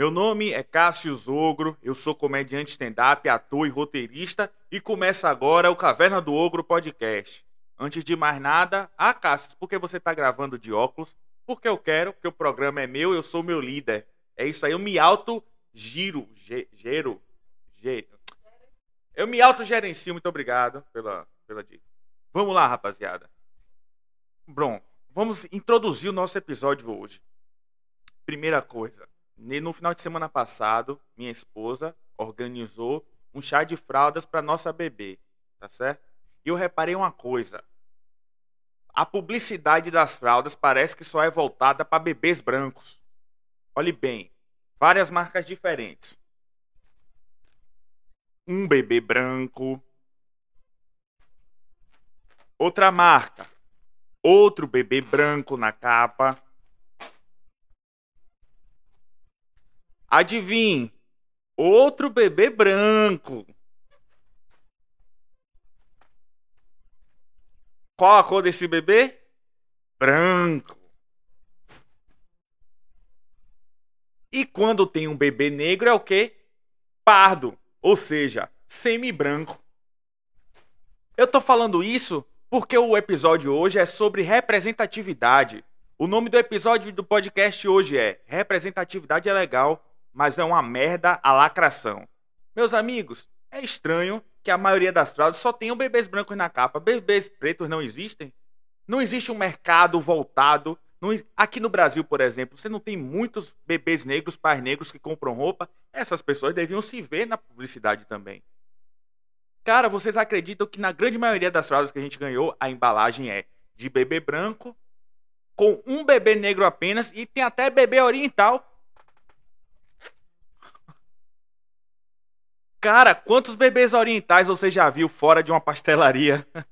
Meu nome é Cássio Zogro, eu sou comediante stand-up, ator e roteirista e começa agora o Caverna do Ogro podcast. Antes de mais nada, ah, Cássio, por que você está gravando de óculos? Porque eu quero, porque o programa é meu, eu sou meu líder. É isso aí, eu me auto giro, ge, gero, ge, eu me autogerencio, muito obrigado pela, pela dica. Vamos lá, rapaziada. Bom, vamos introduzir o nosso episódio hoje. Primeira coisa, no final de semana passado, minha esposa organizou um chá de fraldas para nossa bebê, tá certo? E eu reparei uma coisa. A publicidade das fraldas parece que só é voltada para bebês brancos. Olhe bem, várias marcas diferentes. Um bebê branco. Outra marca. Outro bebê branco na capa. Adivinhe, outro bebê branco. Qual a cor desse bebê? Branco. E quando tem um bebê negro é o quê? Pardo, ou seja, semi-branco. Eu tô falando isso porque o episódio hoje é sobre representatividade. O nome do episódio do podcast hoje é Representatividade é legal, mas é uma merda a lacração. Meus amigos, é estranho que a maioria das fraldas só tenham bebês brancos na capa. Bebês pretos não existem. Não existe um mercado voltado. Aqui no Brasil, por exemplo, você não tem muitos bebês negros, pais negros que compram roupa. Essas pessoas deviam se ver na publicidade também. Cara, vocês acreditam que na grande maioria das fraldas que a gente ganhou, a embalagem é de bebê branco, com um bebê negro apenas, e tem até bebê oriental Cara, quantos bebês orientais você já viu fora de uma pastelaria?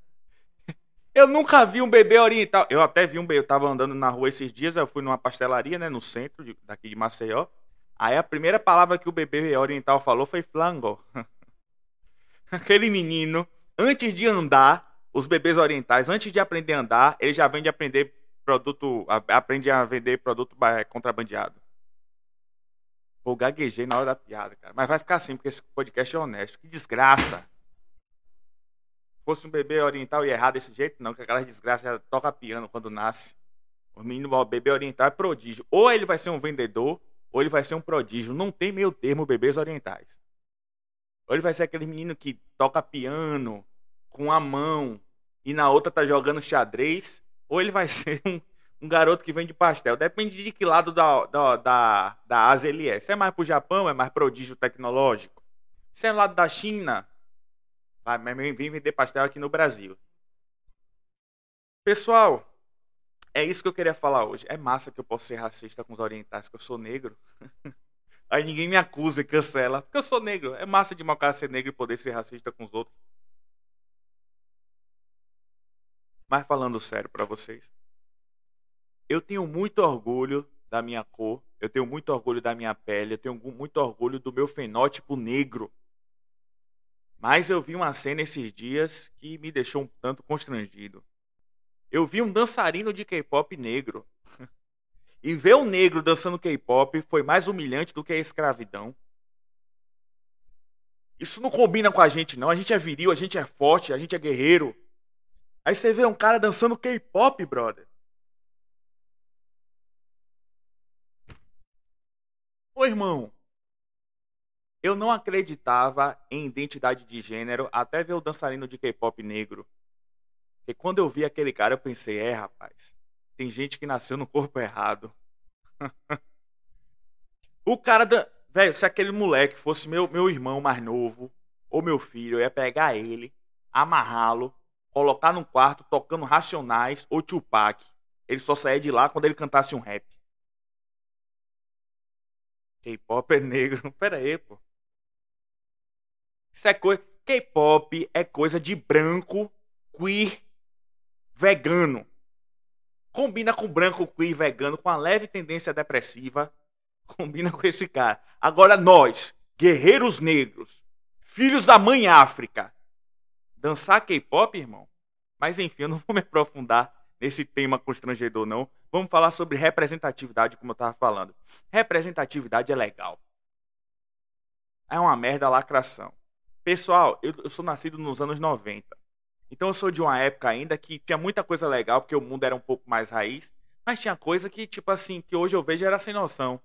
Eu nunca vi um bebê oriental. Eu até vi um bebê. Eu tava andando na rua esses dias. Eu fui numa pastelaria, né? No centro de, daqui de Maceió. Aí a primeira palavra que o bebê oriental falou foi flango. Aquele menino, antes de andar, os bebês orientais, antes de aprender a andar, ele já vem de aprender produto. Aprende a vender produto contrabandeado. Pô, gaguejei na hora da piada, cara. Mas vai ficar assim, porque esse podcast é honesto. Que desgraça. Se fosse um bebê oriental e errar desse jeito, não, que aquela desgraça toca piano quando nasce. O menino, o bebê oriental é prodígio. Ou ele vai ser um vendedor, ou ele vai ser um prodígio. Não tem meio termo bebês orientais. Ou ele vai ser aquele menino que toca piano com a mão e na outra tá jogando xadrez, ou ele vai ser um um garoto que vende pastel. Depende de que lado da, da, da, da Ásia ele é. Se é mais pro Japão, é mais prodígio tecnológico. Se é lado da China, vai vir vender pastel aqui no Brasil. Pessoal, é isso que eu queria falar hoje. É massa que eu posso ser racista com os orientais, que eu sou negro. Aí ninguém me acusa e cancela, porque eu sou negro. É massa de cara ser negro e poder ser racista com os outros. Mas falando sério para vocês, eu tenho muito orgulho da minha cor, eu tenho muito orgulho da minha pele, eu tenho muito orgulho do meu fenótipo negro. Mas eu vi uma cena esses dias que me deixou um tanto constrangido. Eu vi um dançarino de K-pop negro. e ver um negro dançando K-pop foi mais humilhante do que a escravidão. Isso não combina com a gente, não. A gente é viril, a gente é forte, a gente é guerreiro. Aí você vê um cara dançando K-pop, brother. Irmão, eu não acreditava em identidade de gênero até ver o dançarino de K-pop negro. E quando eu vi aquele cara, eu pensei, é, rapaz, tem gente que nasceu no corpo errado. o cara da. Velho, se aquele moleque fosse meu, meu irmão mais novo, ou meu filho, eu ia pegar ele, amarrá-lo, colocar num quarto tocando Racionais ou Tupac. Ele só saía de lá quando ele cantasse um rap. K-pop é negro. Pera aí, pô. Isso é coisa. K-pop é coisa de branco, queer, vegano. Combina com branco, queer, vegano, com a leve tendência depressiva. Combina com esse cara. Agora nós, guerreiros negros, filhos da mãe África, dançar K-pop, irmão? Mas enfim, eu não vou me aprofundar nesse tema constrangedor, não. Vamos falar sobre representatividade, como eu estava falando. Representatividade é legal. É uma merda lacração. Pessoal, eu, eu sou nascido nos anos 90. Então eu sou de uma época ainda que tinha muita coisa legal, porque o mundo era um pouco mais raiz. Mas tinha coisa que, tipo assim, que hoje eu vejo era sem noção.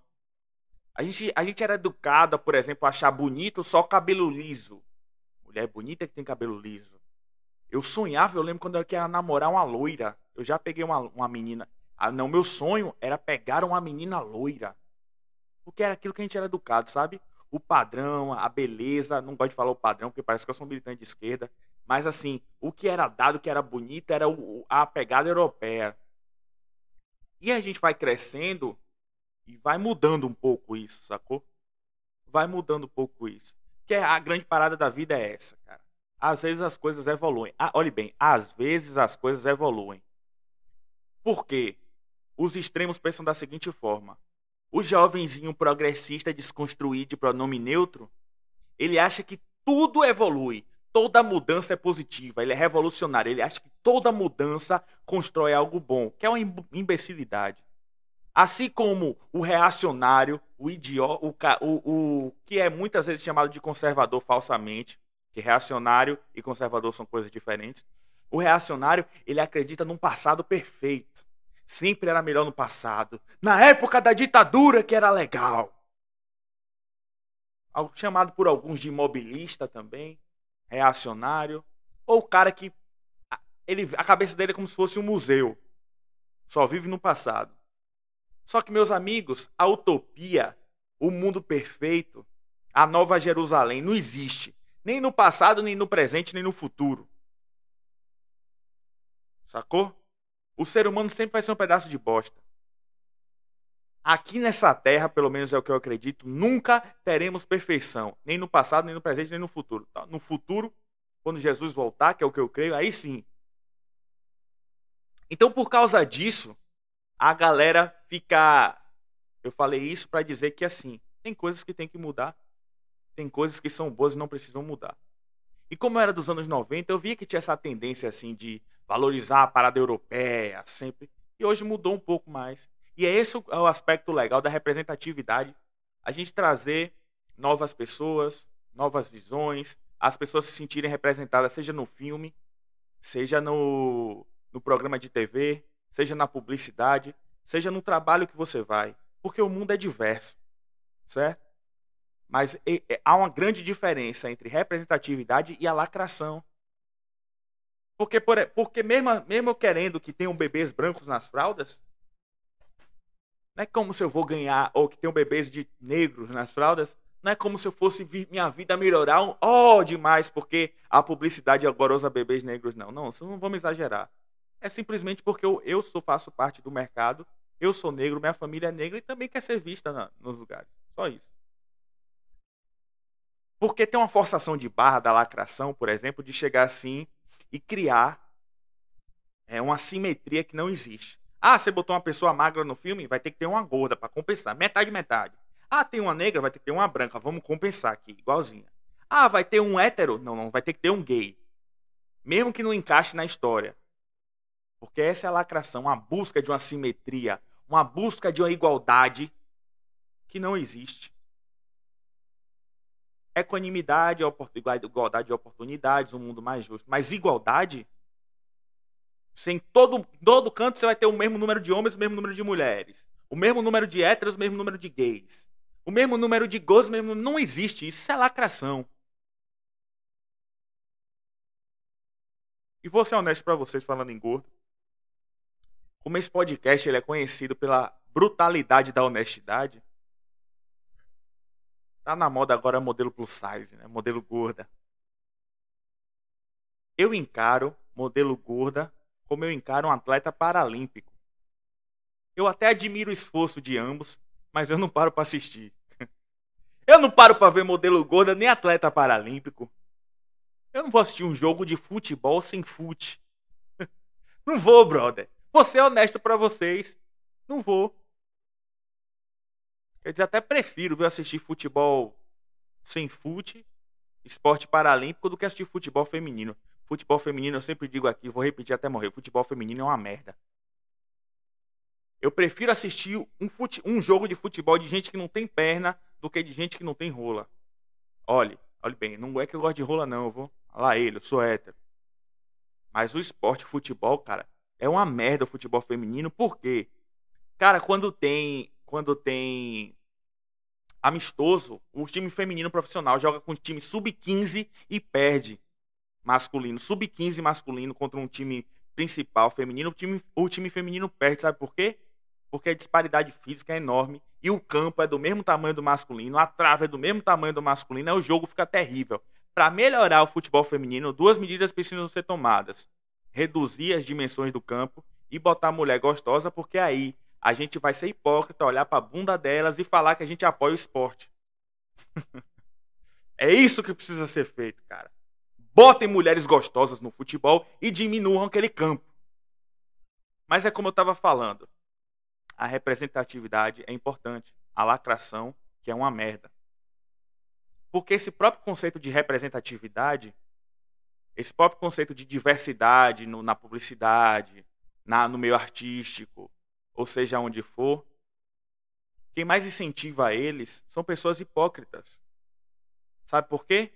A gente, a gente era educado, por exemplo, a achar bonito só cabelo liso. Mulher bonita que tem cabelo liso. Eu sonhava, eu lembro quando eu queria namorar uma loira. Eu já peguei uma, uma menina. Ah, não, meu sonho era pegar uma menina loira. Porque era aquilo que a gente era educado, sabe? O padrão, a beleza. Não gosto de falar o padrão, porque parece que eu sou um militante de esquerda. Mas assim, o que era dado, o que era bonito, era o, a pegada europeia. E a gente vai crescendo e vai mudando um pouco isso, sacou? Vai mudando um pouco isso. Que a grande parada da vida é essa, cara. Às vezes as coisas evoluem. Ah, olhe bem, às vezes as coisas evoluem. Por quê? Os extremos pensam da seguinte forma: o jovenzinho progressista desconstruído de pronome neutro, ele acha que tudo evolui, toda mudança é positiva, ele é revolucionário, ele acha que toda mudança constrói algo bom, que é uma imbecilidade. Assim como o reacionário, o idiota, o, o, o que é muitas vezes chamado de conservador falsamente, que reacionário e conservador são coisas diferentes. O reacionário, ele acredita num passado perfeito. Sempre era melhor no passado. Na época da ditadura que era legal. Chamado por alguns de imobilista também, reacionário, ou o cara que ele, a cabeça dele é como se fosse um museu. Só vive no passado. Só que, meus amigos, a utopia, o mundo perfeito, a nova Jerusalém não existe. Nem no passado, nem no presente, nem no futuro. Sacou? O ser humano sempre vai ser um pedaço de bosta. Aqui nessa terra, pelo menos é o que eu acredito, nunca teremos perfeição. Nem no passado, nem no presente, nem no futuro. Tá? No futuro, quando Jesus voltar, que é o que eu creio, aí sim. Então, por causa disso, a galera fica. Eu falei isso para dizer que assim, tem coisas que tem que mudar, tem coisas que são boas e não precisam mudar. E como era dos anos 90, eu via que tinha essa tendência assim de valorizar a parada europeia sempre, e hoje mudou um pouco mais. E é esse o aspecto legal da representatividade, a gente trazer novas pessoas, novas visões, as pessoas se sentirem representadas, seja no filme, seja no, no programa de TV, seja na publicidade, seja no trabalho que você vai, porque o mundo é diverso, certo? Mas há uma grande diferença entre representatividade e a lacração. Porque, por, porque mesmo, mesmo querendo que tenham bebês brancos nas fraldas, não é como se eu vou ganhar, ou que tenham bebês de negros nas fraldas, não é como se eu fosse minha vida melhorar, um, oh, demais, porque a publicidade agora usa bebês negros. Não, não, não vamos exagerar. É simplesmente porque eu, eu sou, faço parte do mercado, eu sou negro, minha família é negra e também quer ser vista na, nos lugares. Só isso. Porque tem uma forçação de barra da lacração, por exemplo, de chegar assim e criar é, uma simetria que não existe. Ah, você botou uma pessoa magra no filme, vai ter que ter uma gorda para compensar. Metade, metade. Ah, tem uma negra, vai ter que ter uma branca. Vamos compensar aqui, igualzinha. Ah, vai ter um hétero? Não, não, vai ter que ter um gay. Mesmo que não encaixe na história. Porque essa é a lacração, a busca de uma simetria, uma busca de uma igualdade que não existe. Equanimidade, igualdade de oportunidades, um mundo mais justo. Mas igualdade, sem todo, todo canto você vai ter o mesmo número de homens, o mesmo número de mulheres. O mesmo número de héteros, o mesmo número de gays. O mesmo número de gols, mesmo não existe. Isso é lacração. E vou ser honesto para vocês falando em gordo. Como esse podcast ele é conhecido pela brutalidade da honestidade, tá na moda agora modelo plus size, né? modelo gorda. Eu encaro modelo gorda como eu encaro um atleta paralímpico. Eu até admiro o esforço de ambos, mas eu não paro para assistir. Eu não paro para ver modelo gorda nem atleta paralímpico. Eu não vou assistir um jogo de futebol sem fute. Não vou, brother. Vou ser honesto para vocês. Não vou. Quer dizer, até prefiro ver assistir futebol sem fute, esporte paralímpico, do que assistir futebol feminino. Futebol feminino, eu sempre digo aqui, vou repetir até morrer: futebol feminino é uma merda. Eu prefiro assistir um, fute... um jogo de futebol de gente que não tem perna do que de gente que não tem rola. Olhe, olhe bem, não é que eu gosto de rola, não, eu vou. Lá ele, eu sou hétero. Mas o esporte, o futebol, cara, é uma merda o futebol feminino, por quê? Cara, quando tem. Quando tem amistoso, o time feminino profissional joga com o time sub-15 e perde masculino. Sub-15 masculino contra um time principal feminino, o time, o time feminino perde, sabe por quê? Porque a disparidade física é enorme e o campo é do mesmo tamanho do masculino, a trave é do mesmo tamanho do masculino, aí o jogo fica terrível. Para melhorar o futebol feminino, duas medidas precisam ser tomadas: reduzir as dimensões do campo e botar a mulher gostosa, porque aí a gente vai ser hipócrita, olhar para a bunda delas e falar que a gente apoia o esporte. é isso que precisa ser feito, cara. Botem mulheres gostosas no futebol e diminuam aquele campo. Mas é como eu estava falando. A representatividade é importante. A lacração, que é uma merda. Porque esse próprio conceito de representatividade, esse próprio conceito de diversidade no, na publicidade, na, no meio artístico, ou seja onde for, quem mais incentiva eles são pessoas hipócritas. Sabe por quê?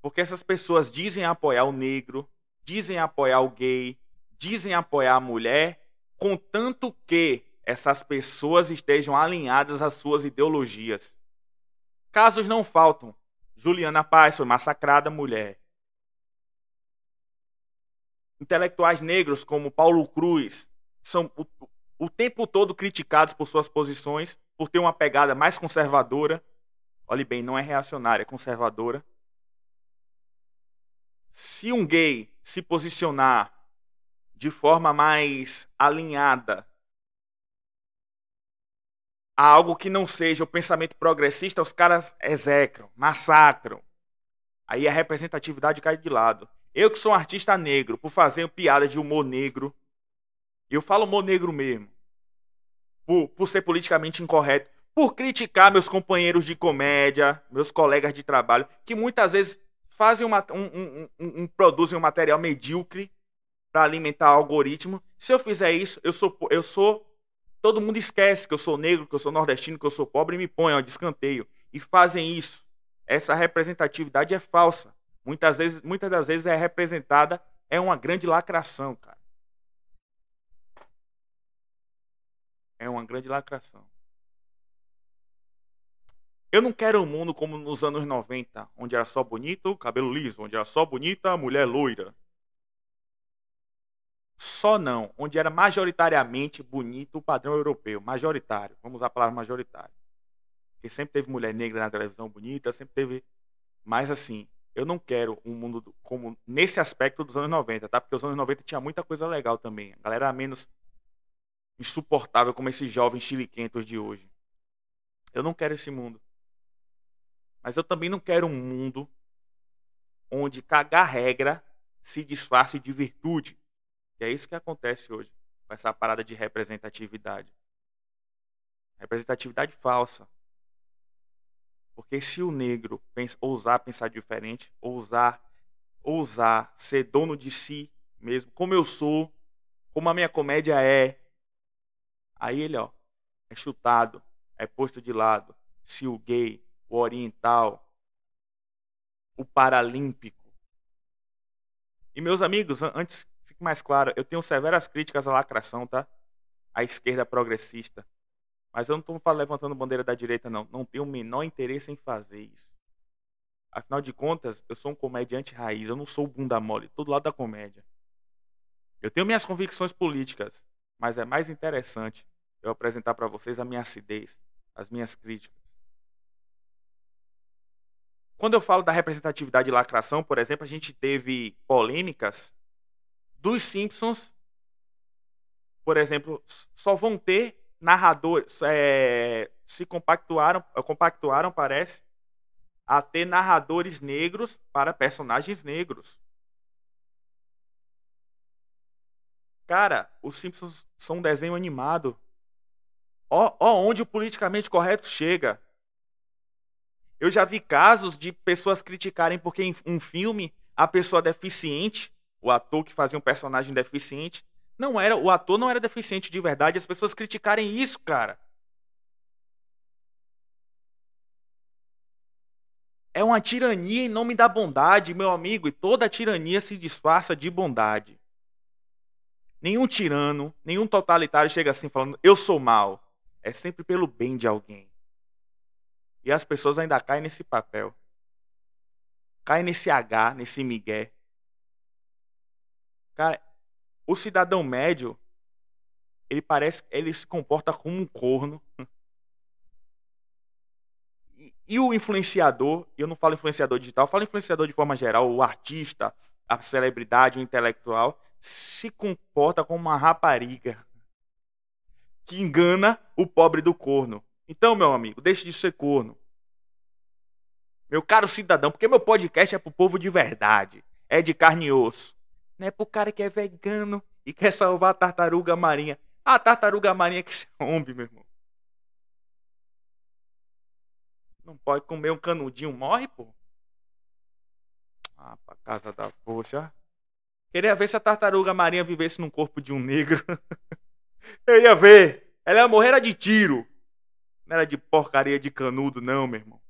Porque essas pessoas dizem apoiar o negro, dizem apoiar o gay, dizem apoiar a mulher, contanto que essas pessoas estejam alinhadas às suas ideologias. Casos não faltam. Juliana Paz foi massacrada mulher. Intelectuais negros como Paulo Cruz são o, tempo todo criticados por suas posições, por ter uma pegada mais conservadora. Olhe bem, não é reacionária, é conservadora. Se um gay se posicionar de forma mais alinhada a algo que não seja o pensamento progressista, os caras execram, massacram. Aí a representatividade cai de lado. Eu que sou um artista negro, por fazer piada de humor negro, eu falo humor negro mesmo. Por, por ser politicamente incorreto, por criticar meus companheiros de comédia, meus colegas de trabalho, que muitas vezes fazem uma, um, um, um, produzem um material medíocre para alimentar o algoritmo. Se eu fizer isso, eu sou, eu sou. Todo mundo esquece que eu sou negro, que eu sou nordestino, que eu sou pobre e me põe ó, de escanteio. E fazem isso. Essa representatividade é falsa. Muitas, vezes, muitas das vezes é representada, é uma grande lacração, cara. É uma grande lacração. Eu não quero um mundo como nos anos 90, onde era só bonito, cabelo liso, onde era só bonita, mulher loira. Só não, onde era majoritariamente bonito o padrão europeu, majoritário. Vamos usar a palavra majoritário. Porque sempre teve mulher negra na televisão bonita, sempre teve. Mas assim, eu não quero um mundo como nesse aspecto dos anos 90, tá? Porque os anos 90 tinha muita coisa legal também. A galera era menos insuportável como esses jovens chiliquentos de hoje. Eu não quero esse mundo. Mas eu também não quero um mundo onde cagar regra se disfarce de virtude. E é isso que acontece hoje com essa parada de representatividade. Representatividade falsa. Porque se o negro pensa, ousar pensar diferente, ousar, ousar ser dono de si mesmo, como eu sou, como a minha comédia é, aí ele ó, é chutado, é posto de lado. Se o gay o oriental, o paralímpico. E meus amigos, antes fique mais claro, eu tenho severas críticas à lacração, tá? À esquerda progressista. Mas eu não estou levantando bandeira da direita, não. Não tenho o menor interesse em fazer isso. Afinal de contas, eu sou um comediante raiz, eu não sou bunda mole, todo lado da comédia. Eu tenho minhas convicções políticas, mas é mais interessante eu apresentar para vocês a minha acidez, as minhas críticas. Quando eu falo da representatividade e lacração, por exemplo, a gente teve polêmicas dos Simpsons, por exemplo, só vão ter narradores, é, se compactuaram, compactuaram, parece, a ter narradores negros para personagens negros. Cara, os Simpsons são um desenho animado. Ó, ó onde o politicamente correto chega. Eu já vi casos de pessoas criticarem porque em um filme a pessoa deficiente, o ator que fazia um personagem deficiente, Não era, o ator não era deficiente de verdade, as pessoas criticarem isso, cara. É uma tirania em nome da bondade, meu amigo, e toda tirania se disfarça de bondade. Nenhum tirano, nenhum totalitário chega assim falando, eu sou mal. É sempre pelo bem de alguém. E as pessoas ainda caem nesse papel. Caem nesse H, nesse migué. Cara, o cidadão médio, ele parece, ele se comporta como um corno. E, e o influenciador, eu não falo influenciador digital, eu falo influenciador de forma geral, o artista, a celebridade, o intelectual, se comporta como uma rapariga que engana o pobre do corno. Então, meu amigo, deixe de ser corno. Meu caro cidadão, porque meu podcast é pro povo de verdade, é de carne e osso. Não é pro cara que é vegano e quer salvar a tartaruga marinha. A tartaruga marinha que se rompe, meu irmão. Não pode comer um canudinho, morre, pô. Ah, pra casa da poxa. Queria ver se a tartaruga marinha vivesse num corpo de um negro. Eu ia ver. Ela ia morrer era de tiro. Não era de porcaria de canudo, não, meu irmão.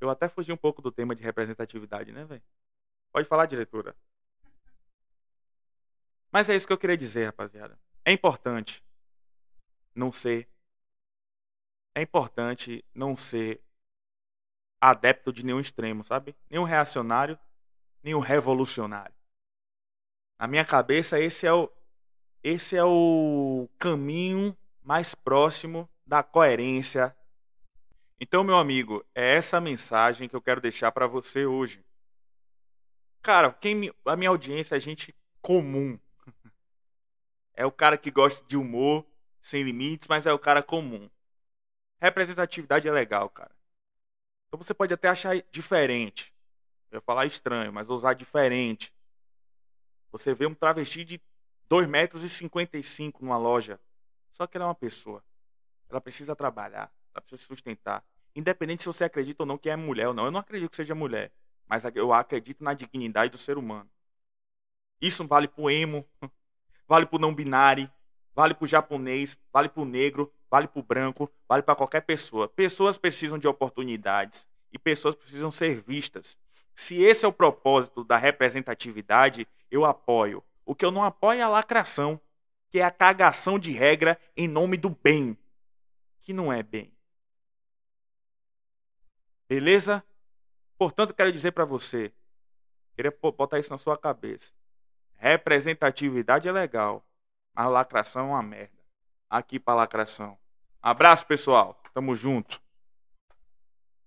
Eu até fugi um pouco do tema de representatividade, né, velho? Pode falar, diretora. Mas é isso que eu queria dizer, rapaziada. É importante não ser. É importante não ser adepto de nenhum extremo, sabe? Nenhum reacionário, nenhum revolucionário. Na minha cabeça, esse é o, esse é o caminho mais próximo da coerência então, meu amigo, é essa mensagem que eu quero deixar para você hoje. Cara, quem me, a minha audiência é gente comum. É o cara que gosta de humor, sem limites, mas é o cara comum. Representatividade é legal, cara. Então você pode até achar diferente. Eu ia falar estranho, mas usar diferente. Você vê um travesti de 2 metros e 55 numa loja. Só que ela é uma pessoa. Ela precisa trabalhar. Ela precisa se sustentar. Independente se você acredita ou não que é mulher ou não. Eu não acredito que seja mulher. Mas eu acredito na dignidade do ser humano. Isso vale pro emo, vale pro não binário, vale pro japonês, vale pro negro, vale pro branco, vale para qualquer pessoa. Pessoas precisam de oportunidades e pessoas precisam ser vistas. Se esse é o propósito da representatividade, eu apoio. O que eu não apoio é a lacração, que é a cagação de regra em nome do bem, que não é bem. Beleza? Portanto, quero dizer para você, queria botar isso na sua cabeça. Representatividade é legal, mas lacração é uma merda. Aqui para lacração. Abraço, pessoal. Tamo junto.